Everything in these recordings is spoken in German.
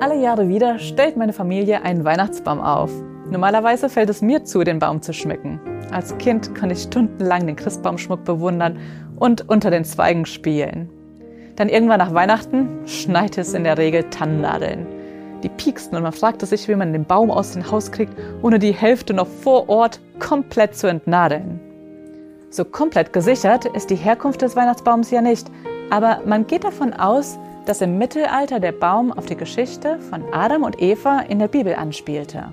Alle Jahre wieder stellt meine Familie einen Weihnachtsbaum auf. Normalerweise fällt es mir zu, den Baum zu schmücken. Als Kind konnte ich stundenlang den Christbaumschmuck bewundern und unter den Zweigen spielen. Dann irgendwann nach Weihnachten schneit es in der Regel Tannennadeln. Die pieksten und man fragte sich, wie man den Baum aus dem Haus kriegt, ohne die Hälfte noch vor Ort komplett zu entnadeln. So komplett gesichert ist die Herkunft des Weihnachtsbaums ja nicht, aber man geht davon aus, dass im Mittelalter der Baum auf die Geschichte von Adam und Eva in der Bibel anspielte.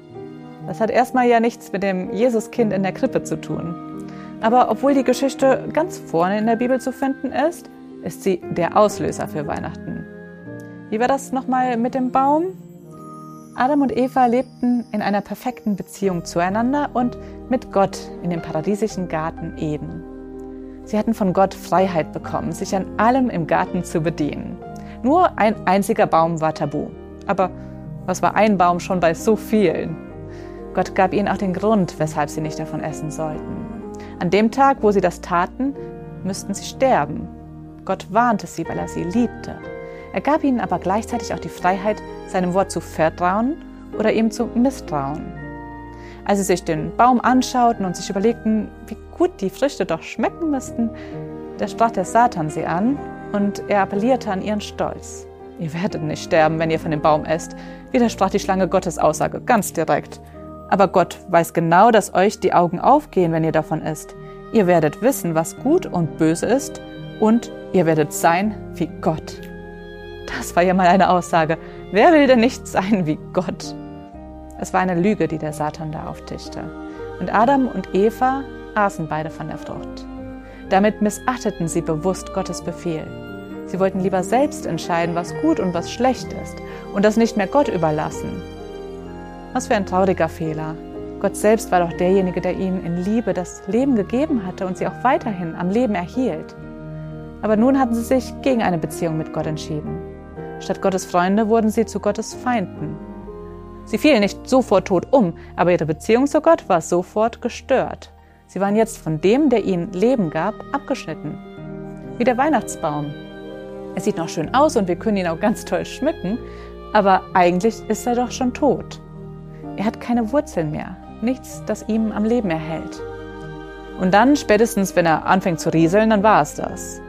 Das hat erstmal ja nichts mit dem Jesuskind in der Krippe zu tun. Aber obwohl die Geschichte ganz vorne in der Bibel zu finden ist, ist sie der Auslöser für Weihnachten. Wie war das nochmal mit dem Baum? Adam und Eva lebten in einer perfekten Beziehung zueinander und mit Gott in dem paradiesischen Garten Eden. Sie hatten von Gott Freiheit bekommen, sich an allem im Garten zu bedienen. Nur ein einziger Baum war tabu. Aber was war ein Baum schon bei so vielen? Gott gab ihnen auch den Grund, weshalb sie nicht davon essen sollten. An dem Tag, wo sie das taten, müssten sie sterben. Gott warnte sie, weil er sie liebte. Er gab ihnen aber gleichzeitig auch die Freiheit, seinem Wort zu vertrauen oder ihm zu misstrauen. Als sie sich den Baum anschauten und sich überlegten, wie gut die Früchte doch schmecken müssten, da sprach der Satan sie an und er appellierte an ihren Stolz. Ihr werdet nicht sterben, wenn ihr von dem Baum esst, widersprach die Schlange Gottes Aussage ganz direkt. Aber Gott weiß genau, dass euch die Augen aufgehen, wenn ihr davon isst. Ihr werdet wissen, was gut und böse ist, und ihr werdet sein wie Gott. Das war ja mal eine Aussage. Wer will denn nicht sein wie Gott? Es war eine Lüge, die der Satan da auftischte. Und Adam und Eva aßen beide von der Frucht. Damit missachteten sie bewusst Gottes Befehl. Sie wollten lieber selbst entscheiden, was gut und was schlecht ist und das nicht mehr Gott überlassen. Was für ein trauriger Fehler. Gott selbst war doch derjenige, der ihnen in Liebe das Leben gegeben hatte und sie auch weiterhin am Leben erhielt. Aber nun hatten sie sich gegen eine Beziehung mit Gott entschieden. Statt Gottes Freunde wurden sie zu Gottes Feinden. Sie fielen nicht sofort tot um, aber ihre Beziehung zu Gott war sofort gestört. Sie waren jetzt von dem, der ihnen Leben gab, abgeschnitten. Wie der Weihnachtsbaum. Er sieht noch schön aus und wir können ihn auch ganz toll schmücken, aber eigentlich ist er doch schon tot. Er hat keine Wurzeln mehr, nichts, das ihm am Leben erhält. Und dann, spätestens wenn er anfängt zu rieseln, dann war es das.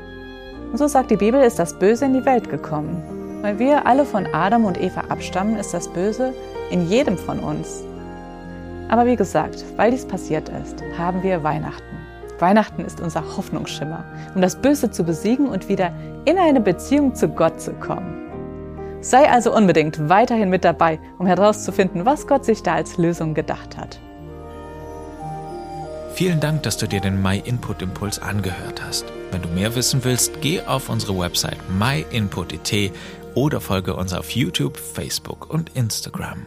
Und so sagt die Bibel, ist das Böse in die Welt gekommen. Weil wir alle von Adam und Eva abstammen, ist das Böse in jedem von uns. Aber wie gesagt, weil dies passiert ist, haben wir Weihnachten. Weihnachten ist unser Hoffnungsschimmer, um das Böse zu besiegen und wieder in eine Beziehung zu Gott zu kommen. Sei also unbedingt weiterhin mit dabei, um herauszufinden, was Gott sich da als Lösung gedacht hat. Vielen Dank, dass du dir den My Input Impuls angehört hast. Wenn du mehr wissen willst, geh auf unsere Website myinput.it oder folge uns auf YouTube, Facebook und Instagram.